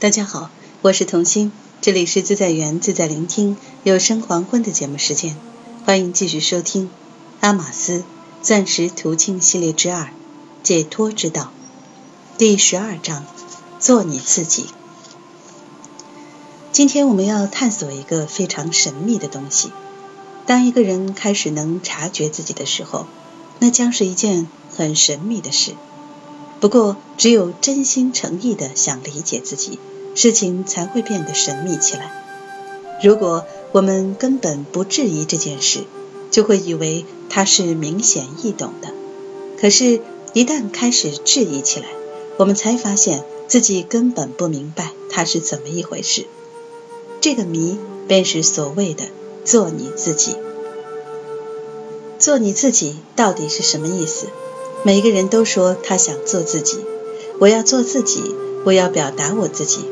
大家好，我是童心，这里是自在园自在聆听有声黄昏的节目时间，欢迎继续收听阿玛斯钻石途径系列之二解脱之道第十二章做你自己。今天我们要探索一个非常神秘的东西。当一个人开始能察觉自己的时候，那将是一件很神秘的事。不过，只有真心诚意的想理解自己，事情才会变得神秘起来。如果我们根本不质疑这件事，就会以为它是明显易懂的。可是，一旦开始质疑起来，我们才发现自己根本不明白它是怎么一回事。这个谜，便是所谓的“做你自己”。做你自己到底是什么意思？每个人都说他想做自己，我要做自己，我要表达我自己。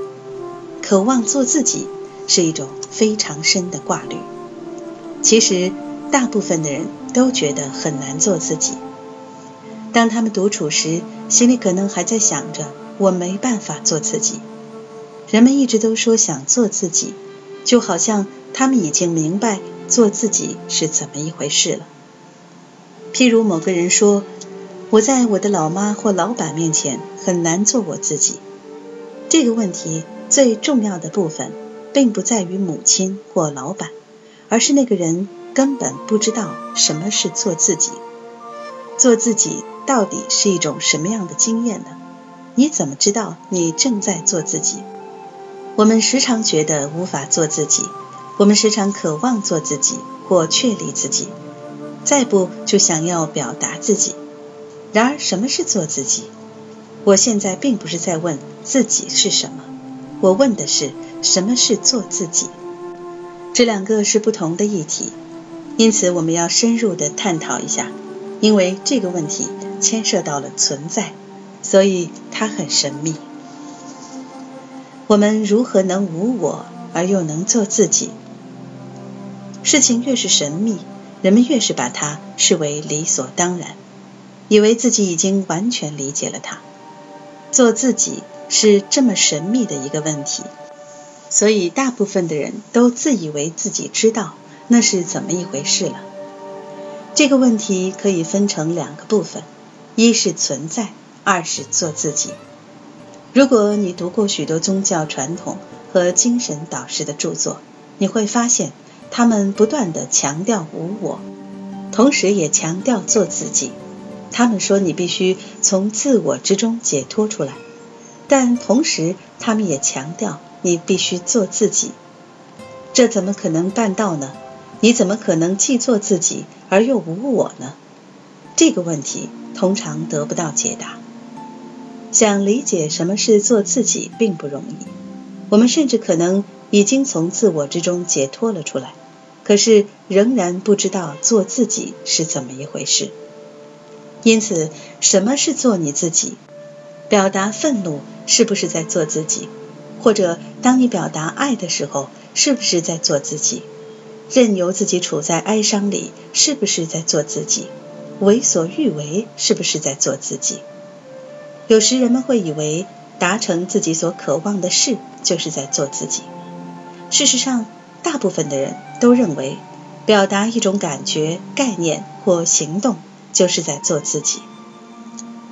渴望做自己是一种非常深的挂虑。其实，大部分的人都觉得很难做自己。当他们独处时，心里可能还在想着我没办法做自己。人们一直都说想做自己，就好像他们已经明白做自己是怎么一回事了。譬如某个人说。我在我的老妈或老板面前很难做我自己。这个问题最重要的部分，并不在于母亲或老板，而是那个人根本不知道什么是做自己。做自己到底是一种什么样的经验呢？你怎么知道你正在做自己？我们时常觉得无法做自己，我们时常渴望做自己或确立自己，再不就想要表达自己。然而，什么是做自己？我现在并不是在问自己是什么，我问的是什么是做自己。这两个是不同的议题，因此我们要深入的探讨一下。因为这个问题牵涉到了存在，所以它很神秘。我们如何能无我而又能做自己？事情越是神秘，人们越是把它视为理所当然。以为自己已经完全理解了他，做自己是这么神秘的一个问题，所以大部分的人都自以为自己知道那是怎么一回事了。这个问题可以分成两个部分：一是存在，二是做自己。如果你读过许多宗教传统和精神导师的著作，你会发现他们不断的强调无我，同时也强调做自己。他们说你必须从自我之中解脱出来，但同时他们也强调你必须做自己。这怎么可能办到呢？你怎么可能既做自己而又无我呢？这个问题通常得不到解答。想理解什么是做自己并不容易。我们甚至可能已经从自我之中解脱了出来，可是仍然不知道做自己是怎么一回事。因此，什么是做你自己？表达愤怒是不是在做自己？或者，当你表达爱的时候，是不是在做自己？任由自己处在哀伤里，是不是在做自己？为所欲为，是不是在做自己？有时人们会以为，达成自己所渴望的事，就是在做自己。事实上，大部分的人都认为，表达一种感觉、概念或行动。就是在做自己。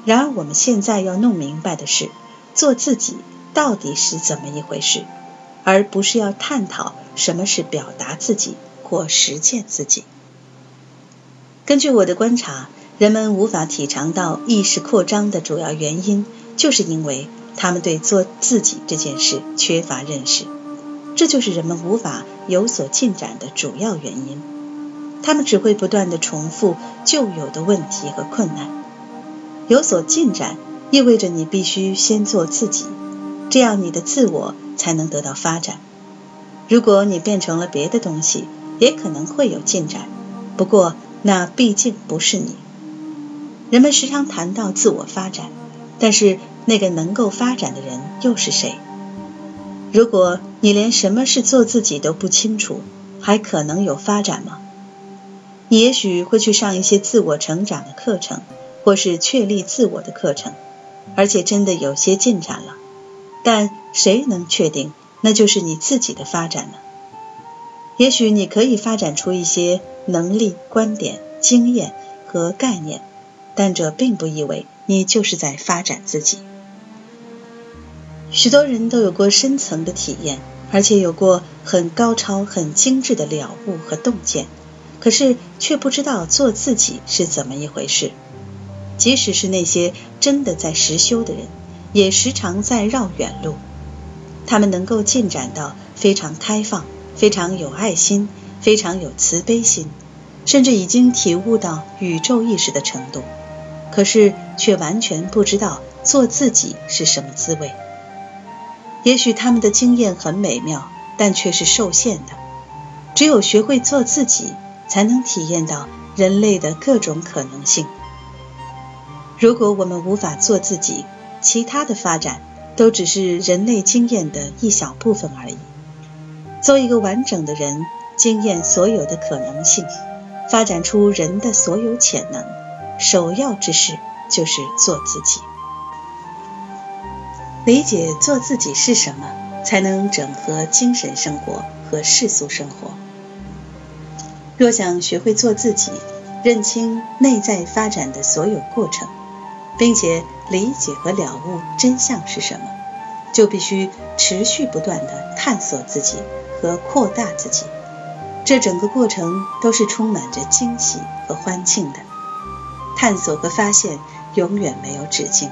然而，我们现在要弄明白的是，做自己到底是怎么一回事，而不是要探讨什么是表达自己或实践自己。根据我的观察，人们无法体尝到意识扩张的主要原因，就是因为他们对做自己这件事缺乏认识。这就是人们无法有所进展的主要原因。他们只会不断的重复旧有的问题和困难。有所进展，意味着你必须先做自己，这样你的自我才能得到发展。如果你变成了别的东西，也可能会有进展，不过那毕竟不是你。人们时常谈到自我发展，但是那个能够发展的人又是谁？如果你连什么是做自己都不清楚，还可能有发展吗？你也许会去上一些自我成长的课程，或是确立自我的课程，而且真的有些进展了。但谁能确定那就是你自己的发展呢？也许你可以发展出一些能力、观点、经验和概念，但这并不意味你就是在发展自己。许多人都有过深层的体验，而且有过很高超、很精致的了悟和洞见，可是却不知道做自己是怎么一回事。即使是那些真的在实修的人，也时常在绕远路。他们能够进展到非常开放。非常有爱心，非常有慈悲心，甚至已经体悟到宇宙意识的程度，可是却完全不知道做自己是什么滋味。也许他们的经验很美妙，但却是受限的。只有学会做自己，才能体验到人类的各种可能性。如果我们无法做自己，其他的发展都只是人类经验的一小部分而已。做一个完整的人，经验所有的可能性，发展出人的所有潜能，首要之事就是做自己。理解做自己是什么，才能整合精神生活和世俗生活。若想学会做自己，认清内在发展的所有过程，并且理解和了悟真相是什么，就必须持续不断地探索自己。和扩大自己，这整个过程都是充满着惊喜和欢庆的。探索和发现永远没有止境。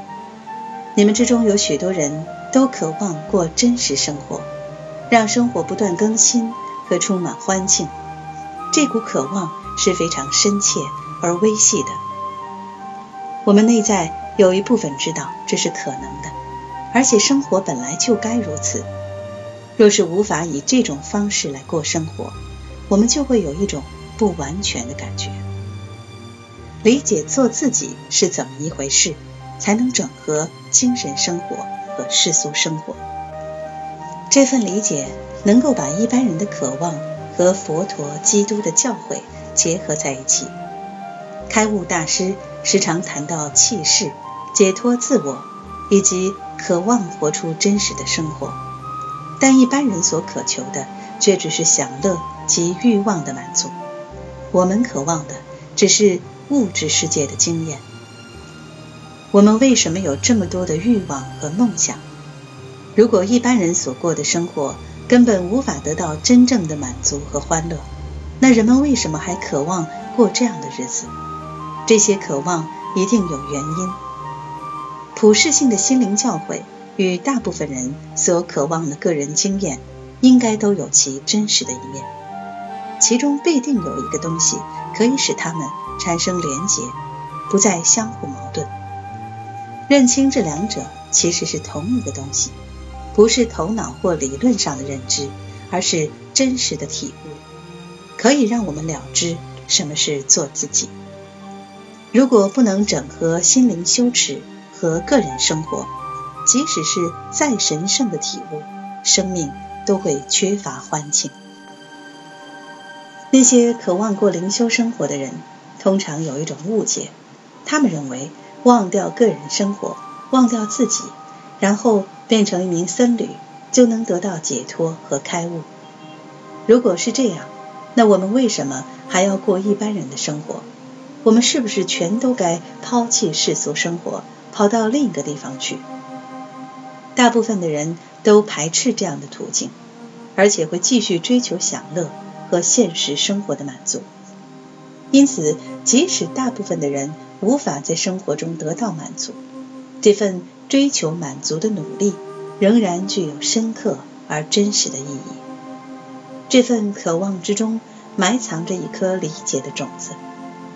你们之中有许多人都渴望过真实生活，让生活不断更新和充满欢庆。这股渴望是非常深切而微细的。我们内在有一部分知道这是可能的，而且生活本来就该如此。若是无法以这种方式来过生活，我们就会有一种不完全的感觉。理解做自己是怎么一回事，才能整合精神生活和世俗生活。这份理解能够把一般人的渴望和佛陀、基督的教诲结合在一起。开悟大师时常谈到气势、解脱自我，以及渴望活出真实的生活。但一般人所渴求的，却只是享乐及欲望的满足。我们渴望的，只是物质世界的经验。我们为什么有这么多的欲望和梦想？如果一般人所过的生活根本无法得到真正的满足和欢乐，那人们为什么还渴望过这样的日子？这些渴望一定有原因。普世性的心灵教诲。与大部分人所渴望的个人经验，应该都有其真实的一面，其中必定有一个东西可以使他们产生连结，不再相互矛盾。认清这两者其实是同一个东西，不是头脑或理论上的认知，而是真实的体悟，可以让我们了知什么是做自己。如果不能整合心灵修持和个人生活，即使是再神圣的体悟，生命都会缺乏欢庆。那些渴望过灵修生活的人，通常有一种误解，他们认为忘掉个人生活，忘掉自己，然后变成一名僧侣，就能得到解脱和开悟。如果是这样，那我们为什么还要过一般人的生活？我们是不是全都该抛弃世俗生活，跑到另一个地方去？大部分的人都排斥这样的途径，而且会继续追求享乐和现实生活的满足。因此，即使大部分的人无法在生活中得到满足，这份追求满足的努力仍然具有深刻而真实的意义。这份渴望之中埋藏着一颗理解的种子，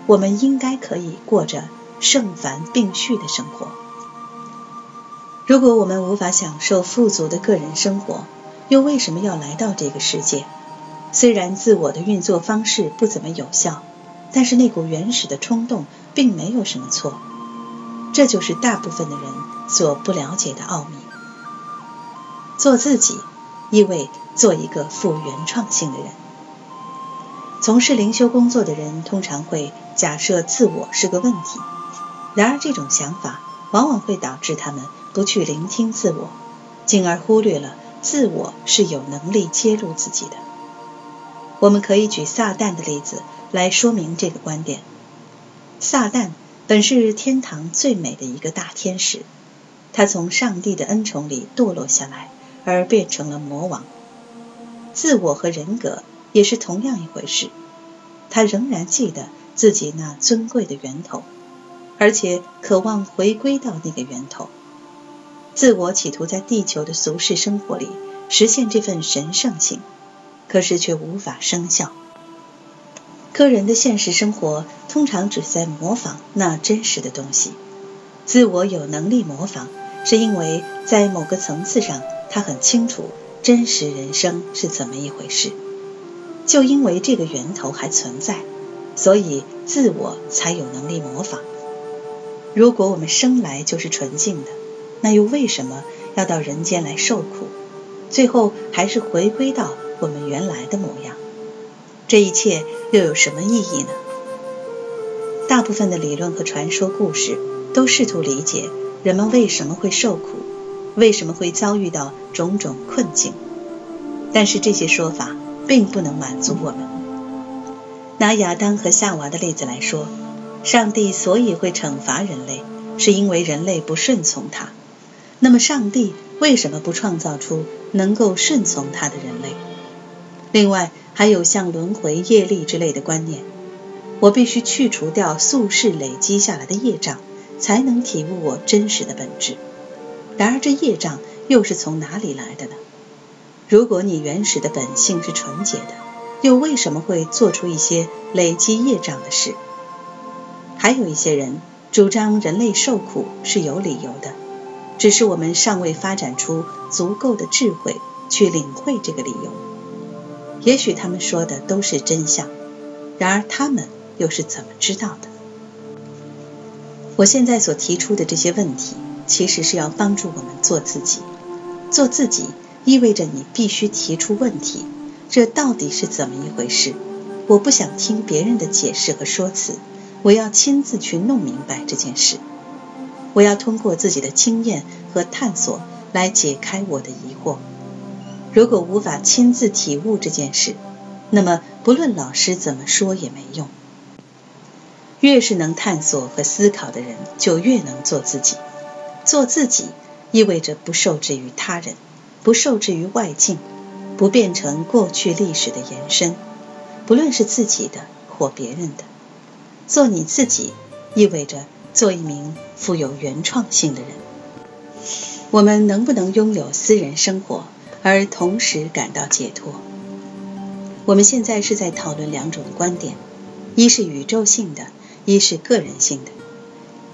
我们应该可以过着圣凡并蓄的生活。如果我们无法享受富足的个人生活，又为什么要来到这个世界？虽然自我的运作方式不怎么有效，但是那股原始的冲动并没有什么错。这就是大部分的人所不了解的奥秘。做自己，意味做一个富原创性的人。从事灵修工作的人通常会假设自我是个问题，然而这种想法往往会导致他们。不去聆听自我，进而忽略了自我是有能力揭露自己的。我们可以举撒旦的例子来说明这个观点。撒旦本是天堂最美的一个大天使，他从上帝的恩宠里堕落下来，而变成了魔王。自我和人格也是同样一回事。他仍然记得自己那尊贵的源头，而且渴望回归到那个源头。自我企图在地球的俗世生活里实现这份神圣性，可是却无法生效。个人的现实生活通常只在模仿那真实的东西。自我有能力模仿，是因为在某个层次上，他很清楚真实人生是怎么一回事。就因为这个源头还存在，所以自我才有能力模仿。如果我们生来就是纯净的，那又为什么要到人间来受苦？最后还是回归到我们原来的模样。这一切又有什么意义呢？大部分的理论和传说故事都试图理解人们为什么会受苦，为什么会遭遇到种种困境。但是这些说法并不能满足我们。拿亚当和夏娃的例子来说，上帝所以会惩罚人类，是因为人类不顺从他。那么，上帝为什么不创造出能够顺从他的人类？另外，还有像轮回、业力之类的观念，我必须去除掉宿世累积下来的业障，才能体悟我真实的本质。然而，这业障又是从哪里来的呢？如果你原始的本性是纯洁的，又为什么会做出一些累积业障的事？还有一些人主张人类受苦是有理由的，只是我们尚未发展出足够的智慧去领会这个理由。也许他们说的都是真相，然而他们又是怎么知道的？我现在所提出的这些问题，其实是要帮助我们做自己。做自己意味着你必须提出问题：这到底是怎么一回事？我不想听别人的解释和说辞，我要亲自去弄明白这件事。我要通过自己的经验和探索来解开我的疑惑。如果无法亲自体悟这件事，那么不论老师怎么说也没用。越是能探索和思考的人，就越能做自己。做自己意味着不受制于他人，不受制于外境，不变成过去历史的延伸，不论是自己的或别人的。做你自己意味着做一名富有原创性的人。我们能不能拥有私人生活？而同时感到解脱。我们现在是在讨论两种观点：一是宇宙性的，一是个人性的。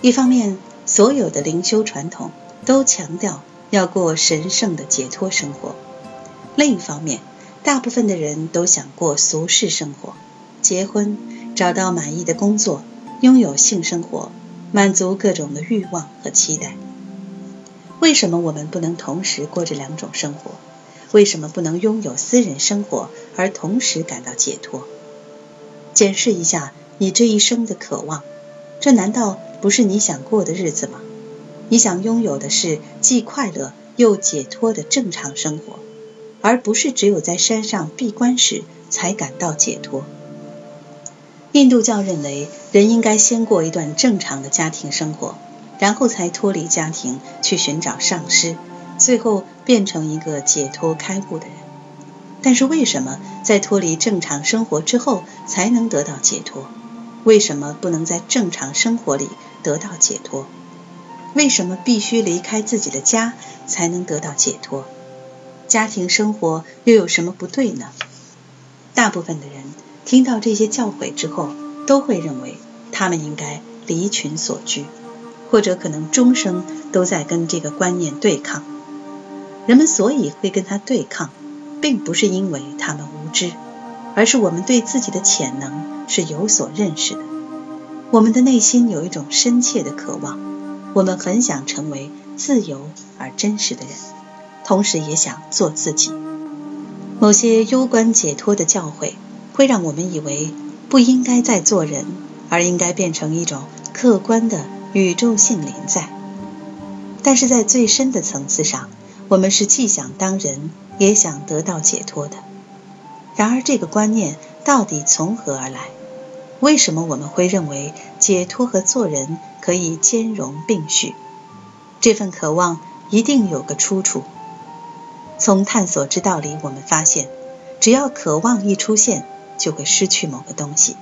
一方面，所有的灵修传统都强调要过神圣的解脱生活；另一方面，大部分的人都想过俗世生活，结婚，找到满意的工作，拥有性生活，满足各种的欲望和期待。为什么我们不能同时过这两种生活？为什么不能拥有私人生活，而同时感到解脱？检视一下你这一生的渴望，这难道不是你想过的日子吗？你想拥有的是既快乐又解脱的正常生活，而不是只有在山上闭关时才感到解脱。印度教认为，人应该先过一段正常的家庭生活，然后才脱离家庭去寻找上师。最后变成一个解脱开悟的人，但是为什么在脱离正常生活之后才能得到解脱？为什么不能在正常生活里得到解脱？为什么必须离开自己的家才能得到解脱？家庭生活又有什么不对呢？大部分的人听到这些教诲之后，都会认为他们应该离群所居，或者可能终生都在跟这个观念对抗。人们所以会跟他对抗，并不是因为他们无知，而是我们对自己的潜能是有所认识的。我们的内心有一种深切的渴望，我们很想成为自由而真实的人，同时也想做自己。某些攸关解脱的教诲，会让我们以为不应该再做人，而应该变成一种客观的宇宙性临在。但是在最深的层次上，我们是既想当人，也想得到解脱的。然而，这个观念到底从何而来？为什么我们会认为解脱和做人可以兼容并蓄？这份渴望一定有个出处。从探索之道里，我们发现，只要渴望一出现，就会失去某个东西。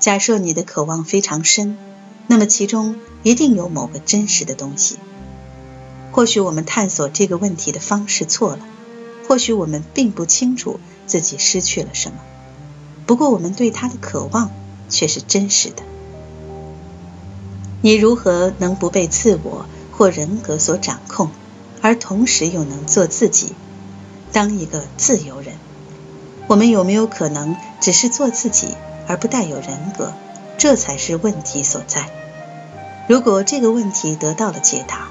假设你的渴望非常深，那么其中一定有某个真实的东西。或许我们探索这个问题的方式错了，或许我们并不清楚自己失去了什么。不过，我们对他的渴望却是真实的。你如何能不被自我或人格所掌控，而同时又能做自己，当一个自由人？我们有没有可能只是做自己，而不带有人格？这才是问题所在。如果这个问题得到了解答，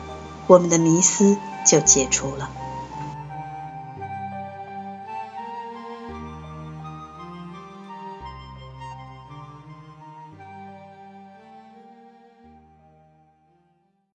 我们的迷思就解除了。